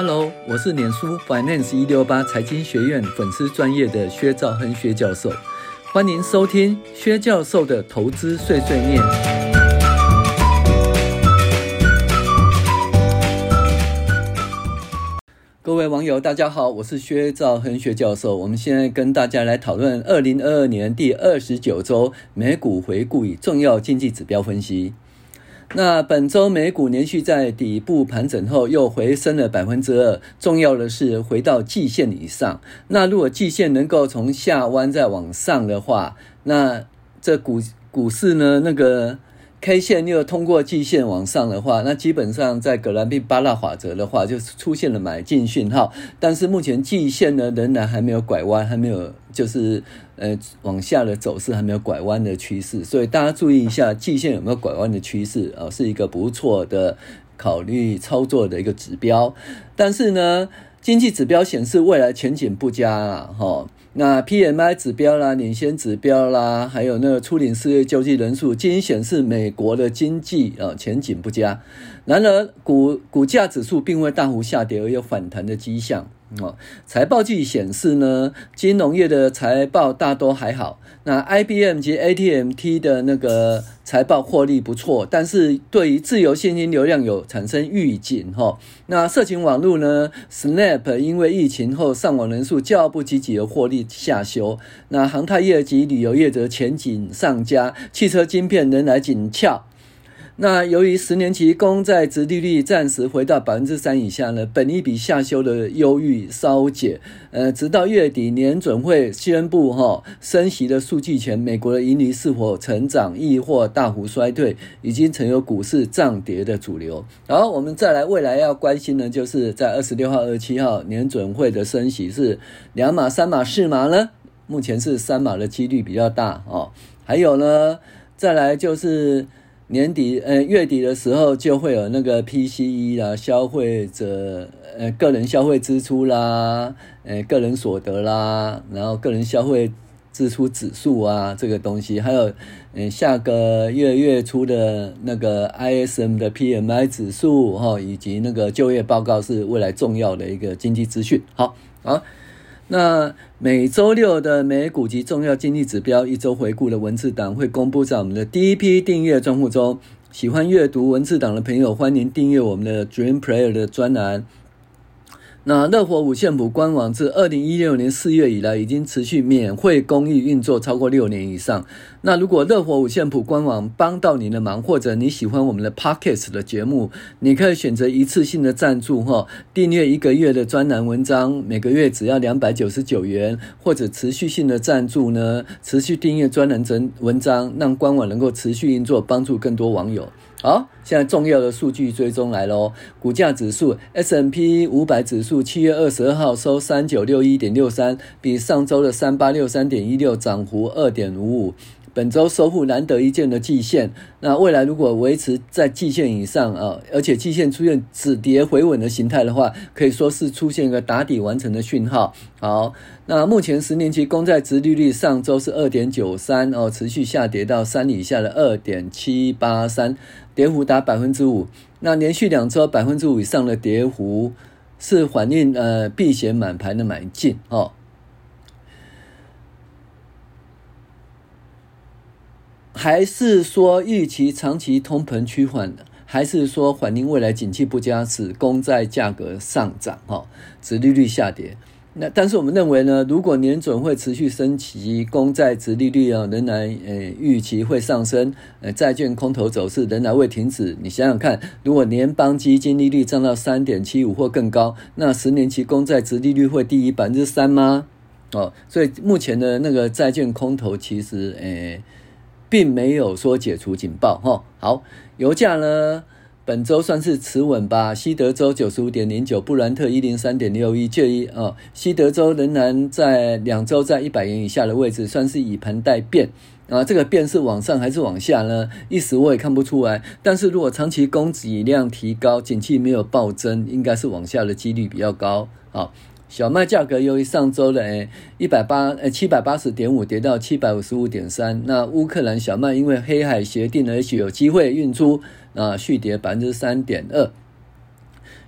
Hello，我是脸书 Finance 一六八财经学院粉丝专业的薛兆亨薛教授，欢迎收听薛教授的投资碎碎念。各位网友，大家好，我是薛兆亨薛教授。我们现在跟大家来讨论二零二二年第二十九周美股回顾与重要经济指标分析。那本周美股连续在底部盘整后，又回升了百分之二。重要的是回到季线以上。那如果季线能够从下弯再往上的话，那这股股市呢，那个。K 线又通过季线往上的话，那基本上在格兰碧巴纳法则的话，就出现了买进讯号。但是目前季线呢，仍然还没有拐弯，还没有就是呃往下的走势还没有拐弯的趋势。所以大家注意一下季线有没有拐弯的趋势啊，是一个不错的考虑操作的一个指标。但是呢，经济指标显示未来前景不佳啊，哈。那 PMI 指标啦，领先指标啦，还有那个初领失业救济人数，均显示美国的经济啊前景不佳。然而股股价指数并未大幅下跌，而有反弹的迹象。哦，财报季显示呢，金融业的财报大多还好。那 IBM 及 ATMT 的那个财报获利不错，但是对于自由现金流量有产生预警。哈，那社群网络呢，Snap 因为疫情后上网人数较不积极而获利下修。那航太业及旅游业则前景上佳，汽车晶片仍然紧俏。那由于十年期公债殖利率暂时回到百分之三以下呢，本利比下修的忧郁稍解。呃，直到月底年准会宣布哈升息的数据前，美国的盈利是否成长亦或大幅衰退，已经成为股市涨跌的主流。然后我们再来未来要关心的，就是在二十六号、二十七号年准会的升息是两码、三码、四码呢？目前是三码的几率比较大哦。还有呢，再来就是。年底，呃，月底的时候就会有那个 PCE 啦，消费者，呃，个人消费支出啦，呃，个人所得啦，然后个人消费支出指数啊，这个东西，还有，呃，下个月月初的那个 ISM 的 PMI 指数哈，以及那个就业报告是未来重要的一个经济资讯。好，好。那每周六的美股及重要经济指标一周回顾的文字档会公布在我们的第一批订阅专户中。喜欢阅读文字档的朋友，欢迎订阅我们的 Dream Player 的专栏。那乐活五线谱官网自二零一六年四月以来，已经持续免费公益运作超过六年以上。那如果乐活五线谱官网帮到你的忙，或者你喜欢我们的 Podcast 的节目，你可以选择一次性的赞助哈，订阅一个月的专栏文章，每个月只要两百九十九元，或者持续性的赞助呢，持续订阅专栏整文章，让官网能够持续运作，帮助更多网友。好，现在重要的数据追踪来喽。股价指数 S&P 五百指数七月二十二号收三九六一点六三，比上周的三八六三点一六涨幅二点五五。本周收复难得一见的季线，那未来如果维持在季线以上啊，而且季线出现止跌回稳的形态的话，可以说是出现一个打底完成的讯号。好，那目前十年期公债殖利率上周是二点九三哦，持续下跌到三以下的二点七八三，跌幅达百分之五。那连续两周百分之五以上的跌幅，是反映呃避险满盘的买进哦。还是说预期长期通膨趋缓，还是说反映未来景气不佳，使公债价格上涨，哈，殖利率下跌。那但是我们认为呢，如果年准会持续升息，公债殖利率啊仍然呃预期会上升，呃债券空头走势仍然未停止。你想想看，如果联邦基金利率涨到三点七五或更高，那十年期公债殖利率会低于百分之三吗？哦，所以目前的那个债券空头其实呃。并没有说解除警报哈。好，油价呢，本周算是持稳吧。西德州九十五点零九，布兰特一零三点六一，介于啊，西德州仍然在两周在一百元以下的位置，算是以盘待变啊。这个变是往上还是往下呢？一时我也看不出来。但是如果长期供给量提高，景气没有暴增，应该是往下的几率比较高。好。小麦价格由于上周的诶一百八呃七百八十点五跌到七百五十五点三，那乌克兰小麦因为黑海协定而且有机会运出啊，续跌百分之三点二。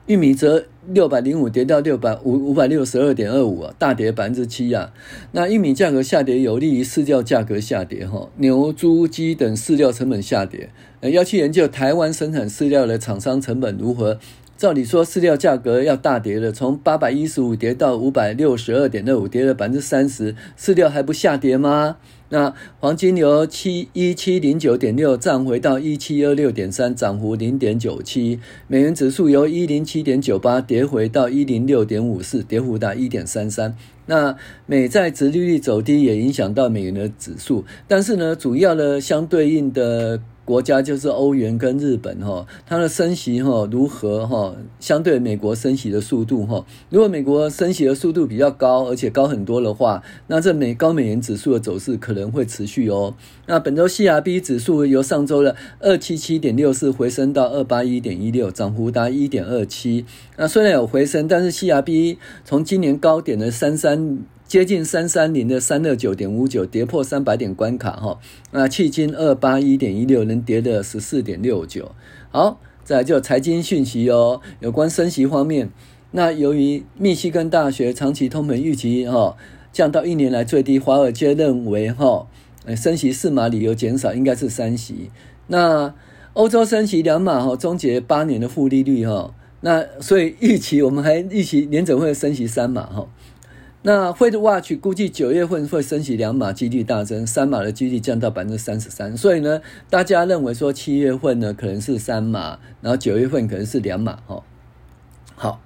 玉米则六百零五跌到六百五五百六十二点二五啊，大跌百分之七啊。那玉米价格下跌有利于饲料价格下跌哈，牛猪鸡等饲料成本下跌。呃，要去研究台湾生产饲料的厂商成本如何。照理说，饲料价格要大跌了，从八百一十五跌到五百六十二点二五，跌了百分之三十，饲料还不下跌吗？那黄金由七一七零九点六涨回到一七二六点三，涨幅零点九七。美元指数由一零七点九八跌回到一零六点五四，跌幅达一点三三。那美债殖利率走低也影响到美元的指数，但是呢，主要的相对应的。国家就是欧元跟日本哈，它的升息哈如何哈？相对美国升息的速度哈，如果美国升息的速度比较高，而且高很多的话，那这美高美元指数的走势可能会持续哦。那本周 CRB 指数由上周的二七七点六四回升到二八一点一六，涨幅达一点二七。那虽然有回升，但是 CRB 从今年高点的三三。接近三三零的三六九点五九跌破三百点关卡哈，那迄今二八一点一六能跌的十四点六九。好，再来就财经讯息哦，有关升息方面，那由于密西根大学长期通膨预期哈降到一年来最低，华尔街认为哈升息四码理由减少，应该是三息。那欧洲升息两码哈，终结八年的负利率哈，那所以预期我们还预期联准会升息三码哈。那会的 watch 估计九月份会升息两码，几率大增，三码的几率降到百分之三十三。所以呢，大家认为说七月份呢可能是三码，然后九月份可能是两码。哈，好，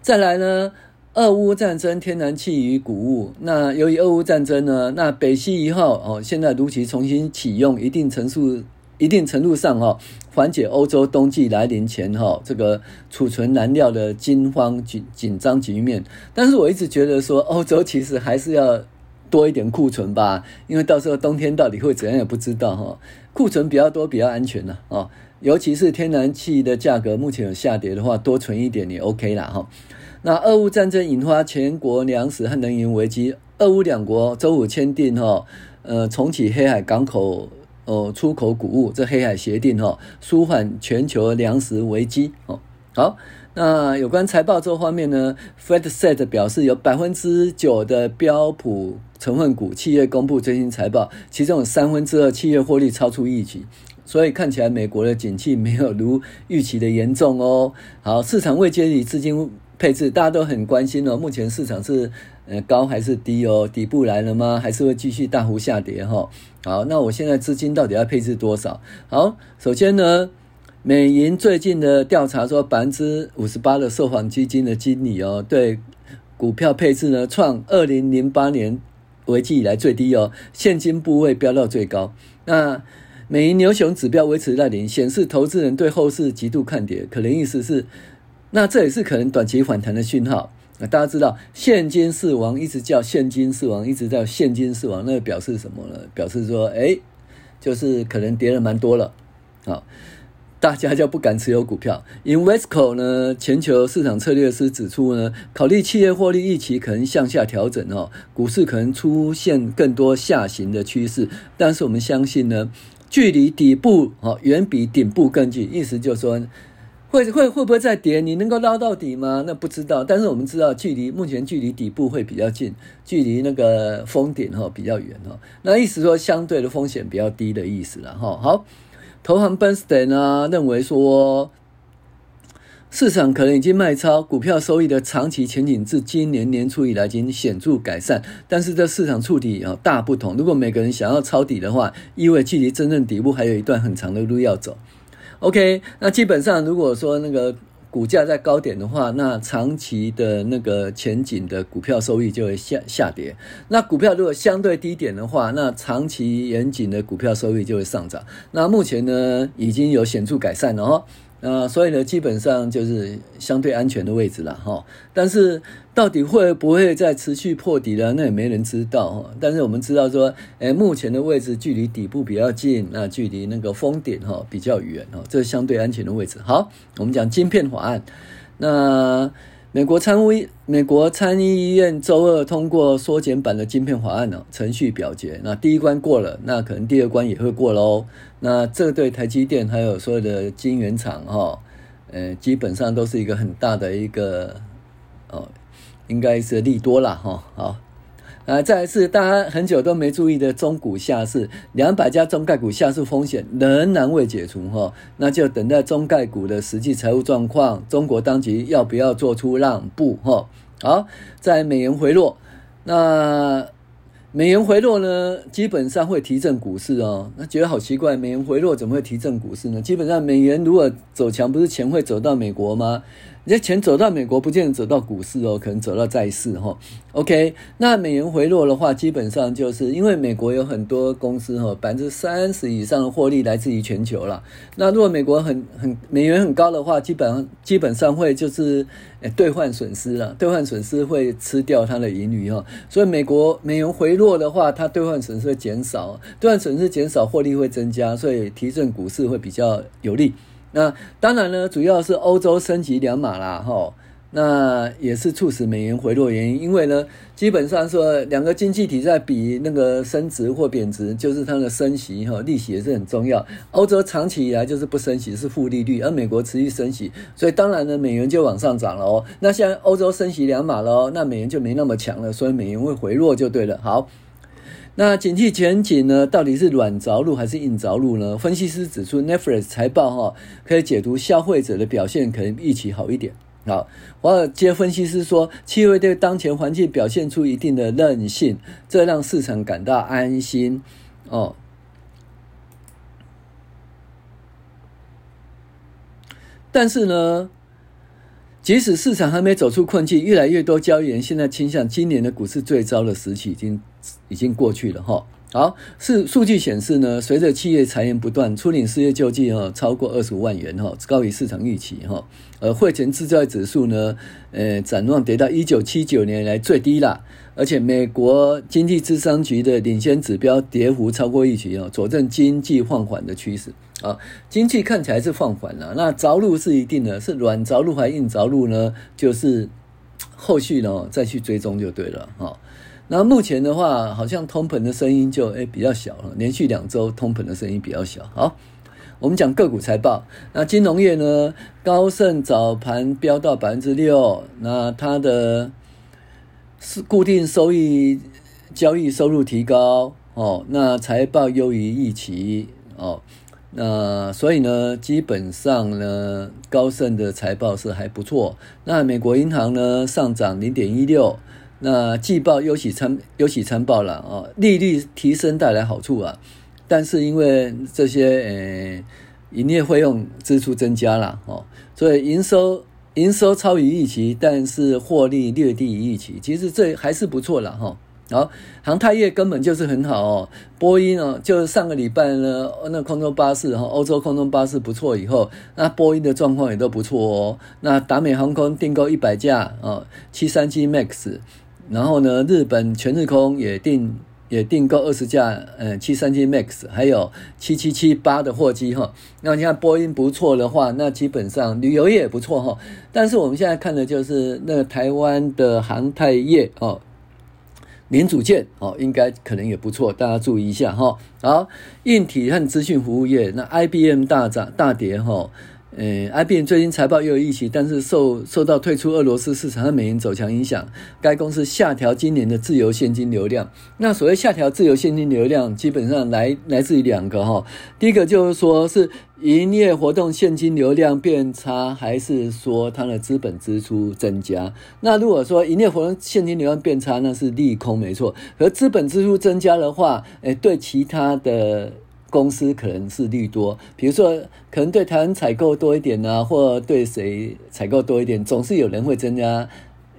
再来呢，俄乌战争，天然气与谷物。那由于俄乌战争呢，那北溪一号哦，现在如期重新启用，一定程度。一定程度上，哈，缓解欧洲冬季来临前，哈，这个储存燃料的惊慌紧紧张局面。但是我一直觉得说，欧洲其实还是要多一点库存吧，因为到时候冬天到底会怎样也不知道，哈。库存比较多比较安全呢，啊，尤其是天然气的价格目前有下跌的话，多存一点也 OK 啦，哈。那俄乌战争引发全国粮食和能源危机，俄乌两国周五签订，哈，呃，重启黑海港口。哦，出口谷物这黑海协定哈，舒缓全球粮食危机哦。好，那有关财报这方面呢，FactSet 表示有百分之九的标普成分股企业公布最新财报，其中有三分之二企业获利超出预期，所以看起来美国的景气没有如预期的严重哦。好，市场未接里资金配置，大家都很关心哦。目前市场是呃高还是低哦？底部来了吗？还是会继续大幅下跌哈？好，那我现在资金到底要配置多少？好，首先呢，美银最近的调查说，百分之五十八的受访基金的经理哦，对股票配置呢创二零零八年危机以来最低哦，现金部位飙到最高。那美银牛熊指标维持在零，显示投资人对后市极度看跌，可能意思是，那这也是可能短期反弹的讯号。那大家知道，现金是王，一直叫现金是王，一直叫现金是王，那表示什么呢？表示说，哎，就是可能跌了蛮多了，好，大家就不敢持有股票。Invesco 呢，全球市场策略师指出呢，考虑企业获利预期可能向下调整哦，股市可能出现更多下行的趋势，但是我们相信呢，距离底部哦远比顶部更近，意思就是说。会会会不会再跌？你能够捞到底吗？那不知道。但是我们知道，距离目前距离底部会比较近，距离那个峰顶哈比较远哈。那意思说，相对的风险比较低的意思了哈。好，投行 Bernstein 呢认为说，市场可能已经卖超，股票收益的长期前景自今年年初以来已经显著改善。但是这市场触底啊大不同。如果每个人想要抄底的话，意味距离真正底部还有一段很长的路要走。OK，那基本上如果说那个股价在高点的话，那长期的那个前景的股票收益就会下下跌。那股票如果相对低点的话，那长期远景的股票收益就会上涨。那目前呢，已经有显著改善了哦。那，所以呢，基本上就是相对安全的位置了哈。但是到底会不会再持续破底了，那也没人知道哈。但是我们知道说，诶，目前的位置距离底部比较近，那距离那个峰顶哈比较远哈，这是相对安全的位置。好，我们讲晶片法案，那。美国参议美国参议院周二通过缩减版的晶片法案呢，程序表决。那第一关过了，那可能第二关也会过喽。那这对台积电还有所有的晶圆厂哈，呃，基本上都是一个很大的一个哦，应该是利多了哈。好，啊，再来是大家很久都没注意的中股下市，两百家中概股下市风险仍然未解除哈，那就等待中概股的实际财务状况，中国当局要不要做出让步哈？好，在美元回落，那。美元回落呢，基本上会提振股市哦。那觉得好奇怪，美元回落怎么会提振股市呢？基本上美元如果走强，不是钱会走到美国吗？你这钱走到美国，不见得走到股市哦，可能走到债市哈。OK，那美元回落的话，基本上就是因为美国有很多公司哈，百分之三十以上的获利来自于全球了。那如果美国很很美元很高的话，基本上基本上会就是诶兑换损失了，兑换损失会吃掉它的盈余哈。所以美国美元回落的话，它兑换损失会减少，兑换损失减少，获利会增加，所以提振股市会比较有利。那当然呢，主要是欧洲升息两码啦，哈，那也是促使美元回落原因。因为呢，基本上说两个经济体在比那个升值或贬值，就是它的升息哈，利息也是很重要。欧洲长期以来就是不升息，是负利率，而美国持续升息，所以当然呢，美元就往上涨了哦。那现在欧洲升息两码了，那美元就没那么强了，所以美元会回落就对了。好。那景气前景呢？到底是软着陆还是硬着陆呢？分析师指出，Netflix 财报哈可以解读消费者的表现可能预期好一点。好，华尔街分析师说，企业对当前环境表现出一定的韧性，这让市场感到安心。哦，但是呢，即使市场还没走出困境，越来越多交易员现在倾向今年的股市最糟的时期已经。已经过去了哈。好，是数据显示呢，随着企业裁员不断，初领失业救济哈超过二十五万元哈，高于市场预期哈。而汇钱制造指数呢，呃，展望跌到一九七九年来最低了。而且美国经济智商局的领先指标跌幅超过预期哦，佐证经济放缓的趋势啊。经济看起来是放缓了，那着陆是一定的，是软着陆还硬着陆呢？就是后续呢再去追踪就对了哈。那目前的话，好像通膨的声音就诶、比较小了，连续两周通膨的声音比较小。好，我们讲个股财报。那金融业呢，高盛早盘飙到百分之六，那它的是固定收益交易收入提高哦，那财报优于预期哦，那所以呢，基本上呢，高盛的财报是还不错。那美国银行呢，上涨零点一六。那季报忧喜参忧喜参报了啊，利率提升带来好处啊，但是因为这些呃营业费用支出增加了哦，所以营收营收超于预期，但是获利略低于预期，其实这还是不错了哈。好，航太业根本就是很好哦，波音哦，就上个礼拜呢，那空中巴士哈，欧洲空中巴士不错以后，那波音的状况也都不错哦。那达美航空订购一百架啊，七三七 MAX。然后呢，日本全日空也订也订购二十架，呃，七三七 MAX，还有七七七八的货机哈。那你看波音不错的话，那基本上旅游业也不错哈。但是我们现在看的就是那个台湾的航太业哦，零组件哦，应该可能也不错，大家注意一下哈。好，硬体和资讯服务业，那 IBM 大涨大跌哈。呃，IBM 最近财报又有预期，但是受受到退出俄罗斯市场和美元走强影响，该公司下调今年的自由现金流量。那所谓下调自由现金流量，基本上来来自于两个哈，第一个就是说是营业活动现金流量变差，还是说它的资本支出增加？那如果说营业活动现金流量变差，那是利空没错。而资本支出增加的话，诶，对其他的。公司可能是利多，比如说可能对台湾采购多一点啊，或对谁采购多一点，总是有人会增加，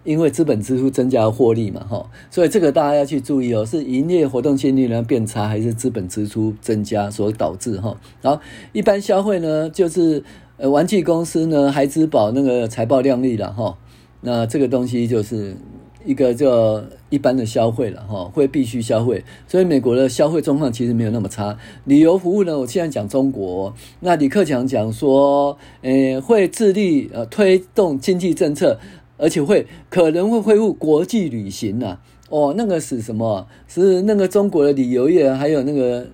因为资本支出增加获利嘛，哈，所以这个大家要去注意哦，是营业活动现金流变差，还是资本支出增加所导致哈？好，一般消费呢，就是呃玩具公司呢，孩之宝那个财报亮丽了哈，那这个东西就是。一个叫一般的消费了哈，会必须消费，所以美国的消费状况其实没有那么差。旅游服务呢，我现在讲中国，那李克强讲说，诶，会致力呃推动经济政策，而且会可能会恢复国际旅行呐。哦，那个是什么？是那个中国的旅游业还有那个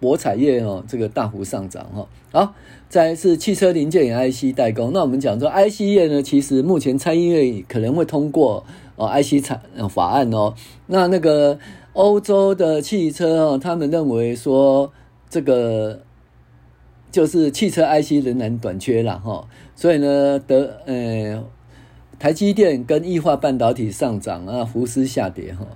博彩业哦，这个大幅上涨哈。好，再是汽车零件与 IC 代工。那我们讲说 IC 业呢，其实目前参议院可能会通过哦 IC 产法案哦。那那个欧洲的汽车哦，他们认为说这个就是汽车 IC 仍然短缺了哈，所以呢，德呃台积电跟易化半导体上涨啊，福斯下跌哈。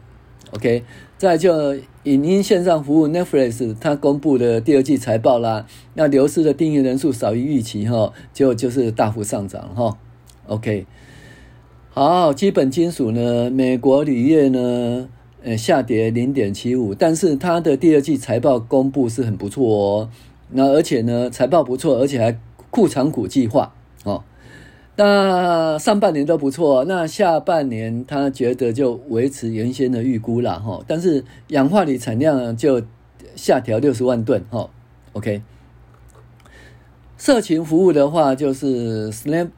OK，再就影音线上服务 Netflix，它公布的第二季财报啦，那流失的订阅人数少于预期哈，就就是大幅上涨哈。OK，好，基本金属呢，美国铝业呢，呃，下跌零点七五，但是它的第二季财报公布是很不错哦，那而且呢，财报不错，而且还库藏股计划哦。那上半年都不错，那下半年他觉得就维持原先的预估了哈，但是氧化铝产量就下调六十万吨哈。OK，社群服务的话就是 Snap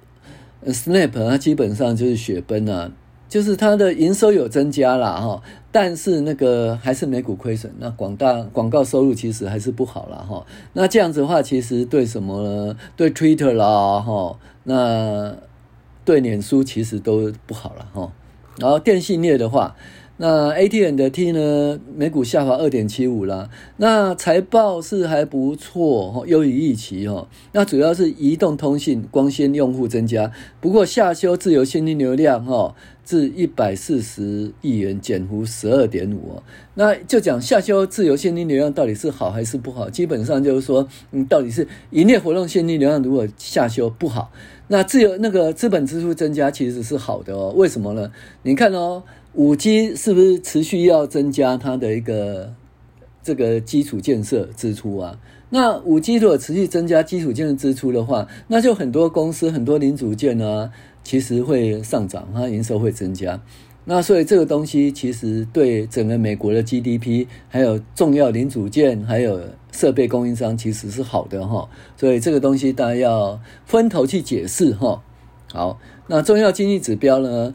Snap 它基本上就是雪崩啊，就是它的营收有增加了哈，但是那个还是每股亏损，那广大广告收入其实还是不好了哈。那这样子的话，其实对什么呢？对 Twitter 啦哈。那对脸书其实都不好了哈，然后电信业的话，那 A T N 的 T 呢，每股下滑二点七五啦，那财报是还不错哈，优于预期哦，那主要是移动通信光纤用户增加，不过下修自由现金流量哈。至一百四十亿元，减幅十二点五。那就讲下修自由现金流量到底是好还是不好？基本上就是说，嗯，到底是营业活动现金流量如果下修不好，那自由那个资本支出增加其实是好的哦。为什么呢？你看哦，五 G 是不是持续要增加它的一个这个基础建设支出啊？那五 G 如果持续增加基础建设支出的话，那就很多公司很多零组件啊。其实会上涨，它营收会增加，那所以这个东西其实对整个美国的 GDP，还有重要零组件，还有设备供应商，其实是好的哈。所以这个东西大家要分头去解释哈。好，那重要经济指标呢？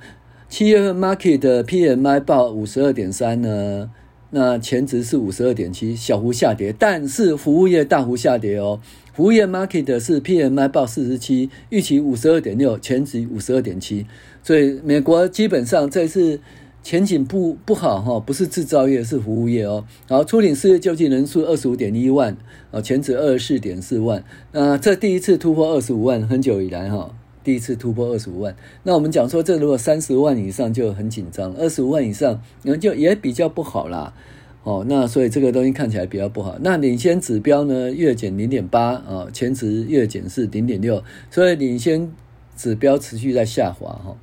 七月份 market 的 PMI 报五十二点三呢。那前值是五十二点七，小幅下跌，但是服务业大幅下跌哦。服务业 market 是 PMI 报四十七，预期五十二点六，前值五十二点七，所以美国基本上这次前景不不好哈，不是制造业是服务业哦。好，初领失业救济人数二十五点一万，啊，前值二十四点四万，那这第一次突破二十五万，很久以来哈。第一次突破二十五万，那我们讲说，这如果三十万以上就很紧张，二十五万以上，那就也比较不好啦。哦，那所以这个东西看起来比较不好。那领先指标呢，月减零点八啊，前值月减是零点六，所以领先指标持续在下滑哈。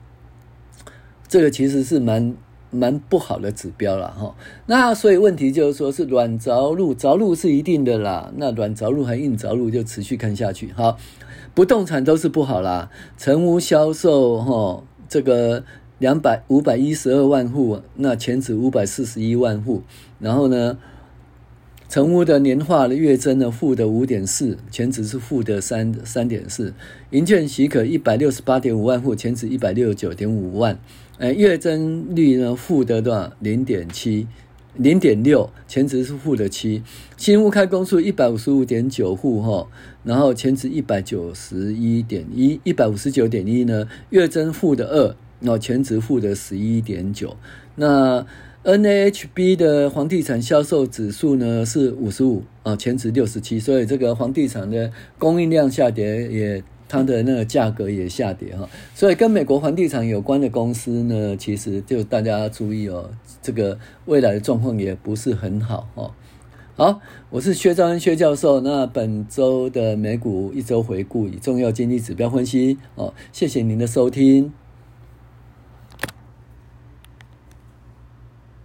这个其实是蛮蛮不好的指标了哈。那所以问题就是说是软着陆，着陆是一定的啦。那软着陆还硬着陆，就持续看下去哈。不动产都是不好啦，成屋销售哈，这个两百五百一十二万户，那前值五百四十一万户，然后呢，成屋的年化的月增呢负的五点四，前值是负的三三点四，营建许可一百六十八点五万户，前值一百六十九点五万，哎，月增率呢负的多少零点七。零点六，前值是负的七，新屋开工数一百五十五点九户哈，然后前值一百九十一点一，一百五十九点一呢，月增负的二，然后前值负的十一点九，那 NAHB 的房地产销售指数呢是五十五啊，前值六十七，所以这个房地产的供应量下跌也。它的那个价格也下跌哈，所以跟美国房地产有关的公司呢，其实就大家注意哦，这个未来的状况也不是很好哦。好，我是薛兆亨薛教授，那本周的美股一周回顾与重要经济指标分析哦，谢谢您的收听。